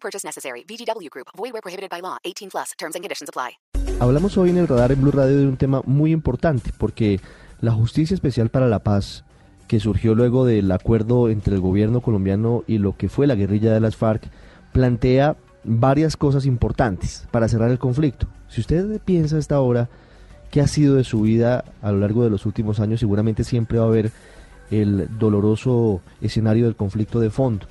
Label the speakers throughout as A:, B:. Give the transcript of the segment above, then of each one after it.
A: Purchase necessary. VGW Group. Void where prohibited by law. 18 plus. Terms and conditions apply.
B: Hablamos hoy en el radar en Blue Radio de un tema muy importante porque la Justicia Especial para la Paz que surgió luego del acuerdo entre el gobierno colombiano y lo que fue la guerrilla de las FARC plantea varias cosas importantes para cerrar el conflicto. Si usted piensa a esta hora qué ha sido de su vida a lo largo de los últimos años, seguramente siempre va a haber el doloroso escenario del conflicto de fondo.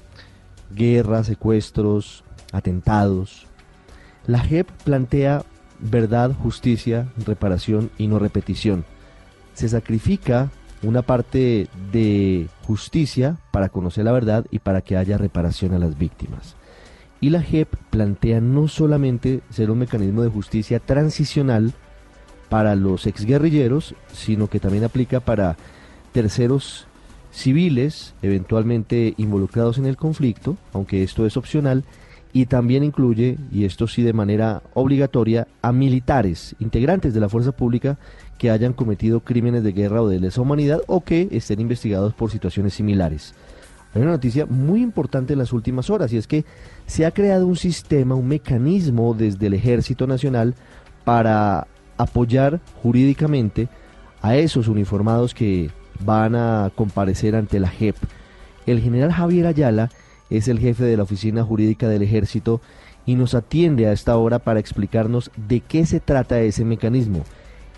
B: Guerras, secuestros, atentados. La JEP plantea verdad, justicia, reparación y no repetición. Se sacrifica una parte de justicia para conocer la verdad y para que haya reparación a las víctimas. Y la JEP plantea no solamente ser un mecanismo de justicia transicional para los exguerrilleros, sino que también aplica para terceros civiles eventualmente involucrados en el conflicto, aunque esto es opcional, y también incluye, y esto sí de manera obligatoria, a militares, integrantes de la fuerza pública que hayan cometido crímenes de guerra o de lesa humanidad o que estén investigados por situaciones similares. Hay una noticia muy importante en las últimas horas y es que se ha creado un sistema, un mecanismo desde el Ejército Nacional para apoyar jurídicamente a esos uniformados que van a comparecer ante la JEP. El general Javier Ayala es el jefe de la Oficina Jurídica del Ejército y nos atiende a esta hora para explicarnos de qué se trata ese mecanismo.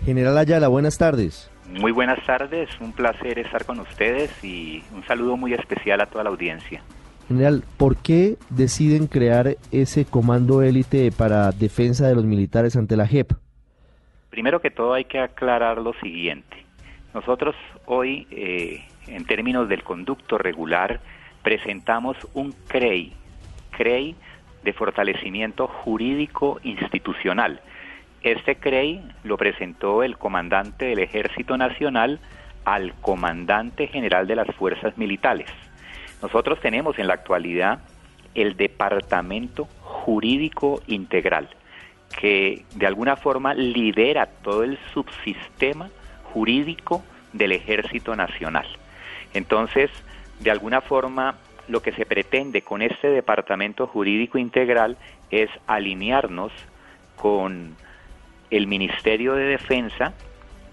B: General Ayala, buenas tardes.
C: Muy buenas tardes, un placer estar con ustedes y un saludo muy especial a toda la audiencia.
B: General, ¿por qué deciden crear ese comando élite para defensa de los militares ante la JEP?
C: Primero que todo hay que aclarar lo siguiente. Nosotros hoy, eh, en términos del conducto regular, presentamos un CREI, CREI de fortalecimiento jurídico institucional. Este CREI lo presentó el comandante del Ejército Nacional al comandante general de las fuerzas militares. Nosotros tenemos en la actualidad el Departamento Jurídico Integral, que de alguna forma lidera todo el subsistema jurídico del Ejército Nacional. Entonces, de alguna forma, lo que se pretende con este Departamento Jurídico Integral es alinearnos con el Ministerio de Defensa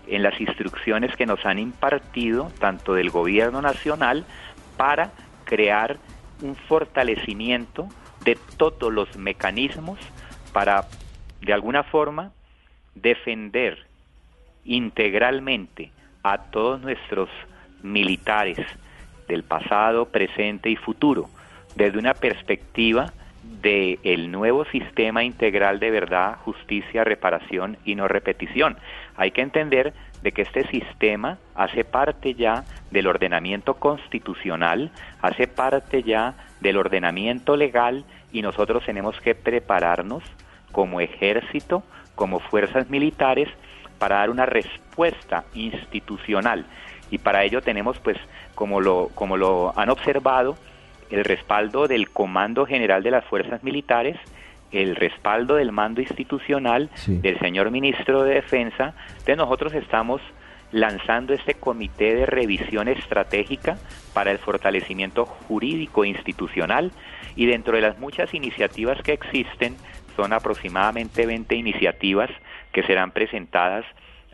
C: en las instrucciones que nos han impartido tanto del Gobierno Nacional para crear un fortalecimiento de todos los mecanismos para, de alguna forma, defender integralmente a todos nuestros militares del pasado, presente y futuro, desde una perspectiva del el nuevo sistema integral de verdad, justicia, reparación y no repetición. Hay que entender de que este sistema hace parte ya del ordenamiento constitucional, hace parte ya del ordenamiento legal y nosotros tenemos que prepararnos como ejército, como fuerzas militares, para dar una respuesta institucional. Y para ello tenemos, pues, como lo, como lo han observado, el respaldo del Comando General de las Fuerzas Militares, el respaldo del mando institucional del señor ministro de Defensa. Entonces nosotros estamos lanzando este comité de revisión estratégica para el fortalecimiento jurídico institucional y dentro de las muchas iniciativas que existen, son aproximadamente 20 iniciativas que serán presentadas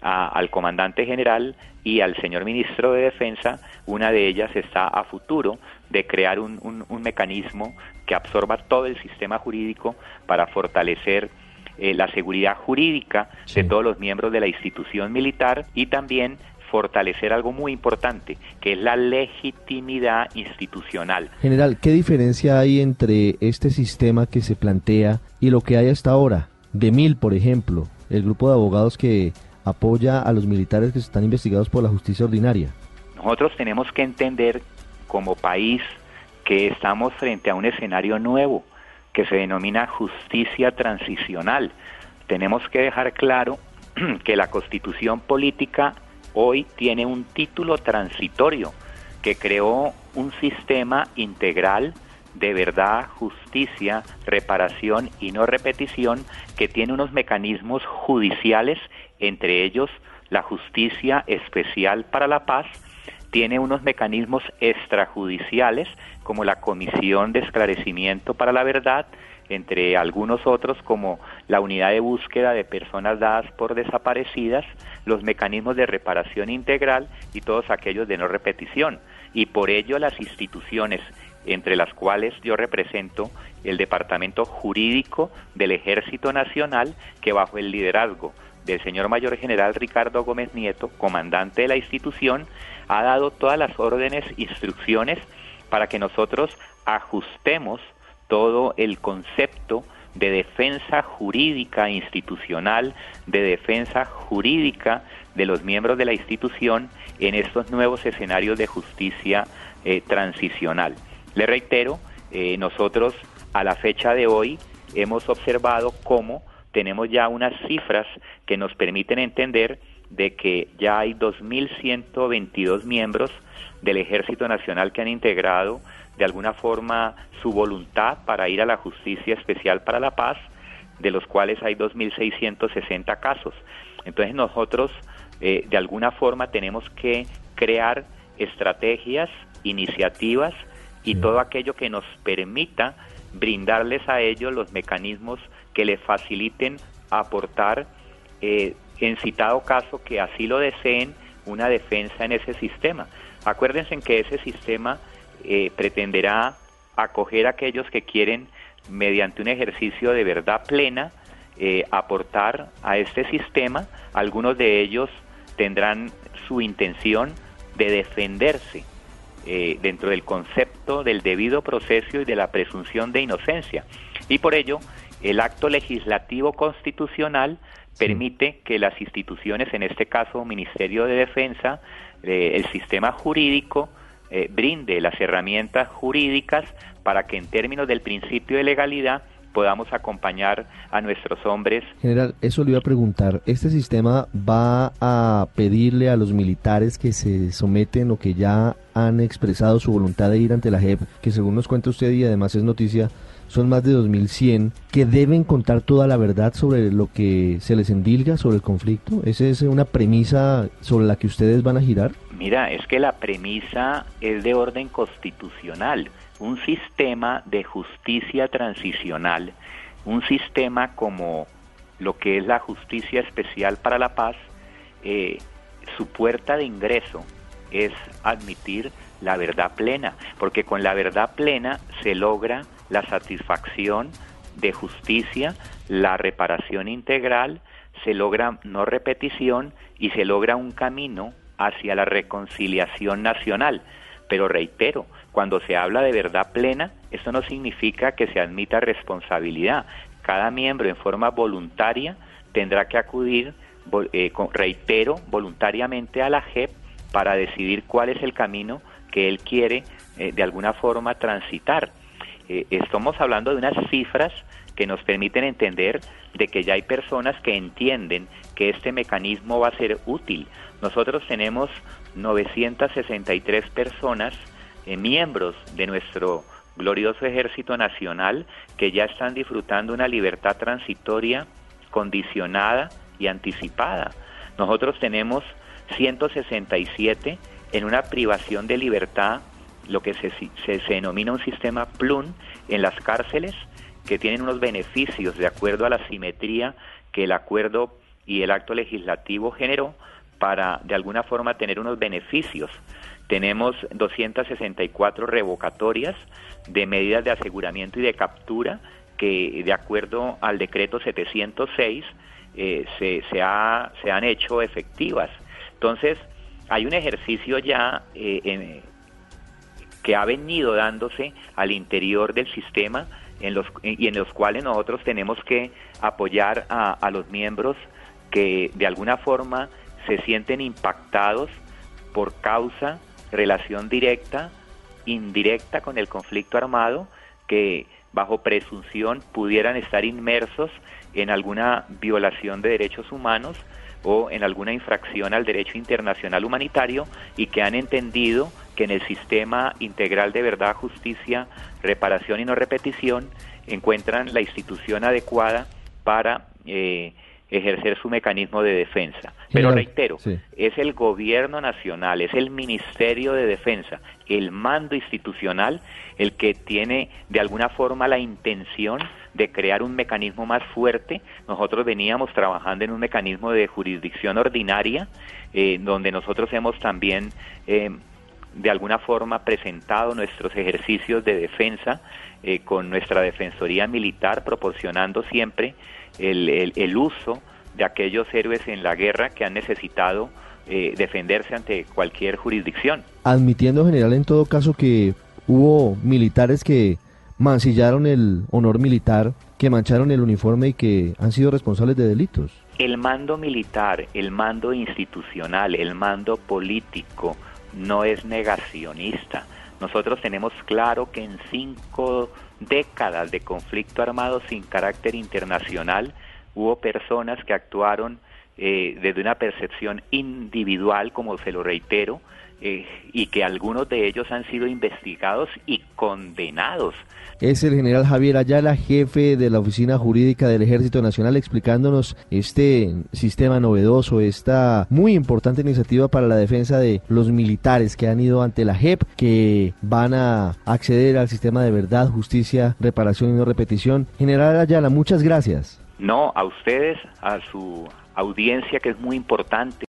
C: al comandante general y al señor ministro de Defensa. Una de ellas está a futuro de crear un, un, mecanismo que absorba todo el sistema jurídico para fortalecer eh, la seguridad jurídica de todos los miembros de la institución militar y también fortalecer algo muy importante, que es la legitimidad institucional.
B: General, ¿qué diferencia hay entre este sistema que se plantea y lo que hay hasta ahora? De Mil, por ejemplo, el grupo de abogados que apoya a los militares que están investigados por la justicia ordinaria.
C: Nosotros tenemos que entender como país que estamos frente a un escenario nuevo. que se denomina justicia transicional. Tenemos que dejar claro que la constitución política hoy tiene un título transitorio que creó un sistema integral de verdad, justicia, reparación y no repetición que tiene unos mecanismos judiciales, entre ellos la justicia especial para la paz, tiene unos mecanismos extrajudiciales como la Comisión de Esclarecimiento para la Verdad, entre algunos otros como la unidad de búsqueda de personas dadas por desaparecidas, los mecanismos de reparación integral y todos aquellos de no repetición. Y por ello las instituciones, entre las cuales yo represento el Departamento Jurídico del Ejército Nacional, que bajo el liderazgo del señor Mayor General Ricardo Gómez Nieto, comandante de la institución, ha dado todas las órdenes, instrucciones para que nosotros ajustemos todo el concepto de defensa jurídica institucional, de defensa jurídica de los miembros de la institución en estos nuevos escenarios de justicia eh, transicional. Le reitero, eh, nosotros a la fecha de hoy hemos observado cómo tenemos ya unas cifras que nos permiten entender de que ya hay 2.122 miembros del Ejército Nacional que han integrado de alguna forma su voluntad para ir a la Justicia Especial para la Paz, de los cuales hay 2.660 casos. Entonces nosotros eh, de alguna forma tenemos que crear estrategias, iniciativas y todo aquello que nos permita brindarles a ellos los mecanismos que les faciliten aportar, eh, en citado caso que así lo deseen, una defensa en ese sistema. Acuérdense que ese sistema eh, pretenderá acoger a aquellos que quieren, mediante un ejercicio de verdad plena, eh, aportar a este sistema. Algunos de ellos tendrán su intención de defenderse eh, dentro del concepto del debido proceso y de la presunción de inocencia. Y por ello, el acto legislativo constitucional permite que las instituciones, en este caso Ministerio de Defensa, el sistema jurídico, eh, brinde las herramientas jurídicas para que en términos del principio de legalidad podamos acompañar a nuestros hombres.
B: General, eso le iba a preguntar. ¿Este sistema va a pedirle a los militares que se someten o que ya han expresado su voluntad de ir ante la JEP, que según nos cuenta usted y además es noticia, son más de 2.100, que deben contar toda la verdad sobre lo que se les endilga sobre el conflicto? ¿Esa es una premisa sobre la que ustedes van a girar?
C: Mira, es que la premisa es de orden constitucional, un sistema de justicia transicional, un sistema como lo que es la justicia especial para la paz, eh, su puerta de ingreso es admitir la verdad plena, porque con la verdad plena se logra la satisfacción de justicia, la reparación integral, se logra no repetición y se logra un camino hacia la reconciliación nacional. Pero reitero, cuando se habla de verdad plena, esto no significa que se admita responsabilidad. Cada miembro en forma voluntaria tendrá que acudir, eh, reitero, voluntariamente a la JEP para decidir cuál es el camino que él quiere eh, de alguna forma transitar. Eh, estamos hablando de unas cifras que nos permiten entender de que ya hay personas que entienden que este mecanismo va a ser útil. Nosotros tenemos 963 personas, eh, miembros de nuestro glorioso ejército nacional, que ya están disfrutando una libertad transitoria, condicionada y anticipada. Nosotros tenemos 167 en una privación de libertad, lo que se, se, denomina un sistema plun en las cárceles, que tienen unos beneficios de acuerdo a la simetría que el acuerdo y el acto legislativo generó para de alguna forma tener unos beneficios. Tenemos 264 revocatorias de medidas de aseguramiento y de captura que de acuerdo al decreto 706 eh, se, se, ha, se han hecho efectivas. Entonces, hay un ejercicio ya eh, que ha venido dándose al interior del sistema y en los cuales nosotros tenemos que apoyar a, los miembros que de alguna forma se sienten impactados por causa, relación directa, indirecta con el conflicto armado, que bajo presunción pudieran estar inmersos en alguna violación de derechos humanos o en alguna infracción al derecho internacional humanitario y que han entendido que en el sistema integral de verdad, justicia, reparación y no repetición encuentran la institución adecuada para eh, ejercer su mecanismo de defensa. Pero reitero, es el gobierno nacional, es el Ministerio de Defensa, el mando institucional, el que tiene de alguna forma la intención de crear un mecanismo más fuerte. Nosotros veníamos trabajando en un mecanismo de jurisdicción ordinaria, eh, donde nosotros hemos también... Eh, de alguna forma presentado nuestros ejercicios de defensa eh, con nuestra Defensoría Militar, proporcionando siempre el, el, uso de aquellos héroes en la guerra que han necesitado eh, defenderse ante cualquier jurisdicción.
B: Admitiendo, general, en todo caso que hubo militares que mancillaron el honor militar, que mancharon el uniforme y que han sido responsables de delitos.
C: El mando militar, el mando institucional, el mando político no es negacionista. Nosotros tenemos claro que en cinco décadas de conflicto armado sin carácter internacional hubo personas que actuaron eh, desde una percepción individual, como se lo reitero, eh, y que algunos de ellos han sido investigados y condenados.
B: Es el general Javier Ayala, jefe de la Oficina Jurídica del Ejército Nacional, explicándonos este sistema novedoso, esta muy importante iniciativa para la defensa de los militares que han ido ante la JEP, que van a acceder al sistema de verdad, justicia, reparación y no repetición. General Ayala, muchas gracias.
C: No, a ustedes, a su audiencia que es muy importante.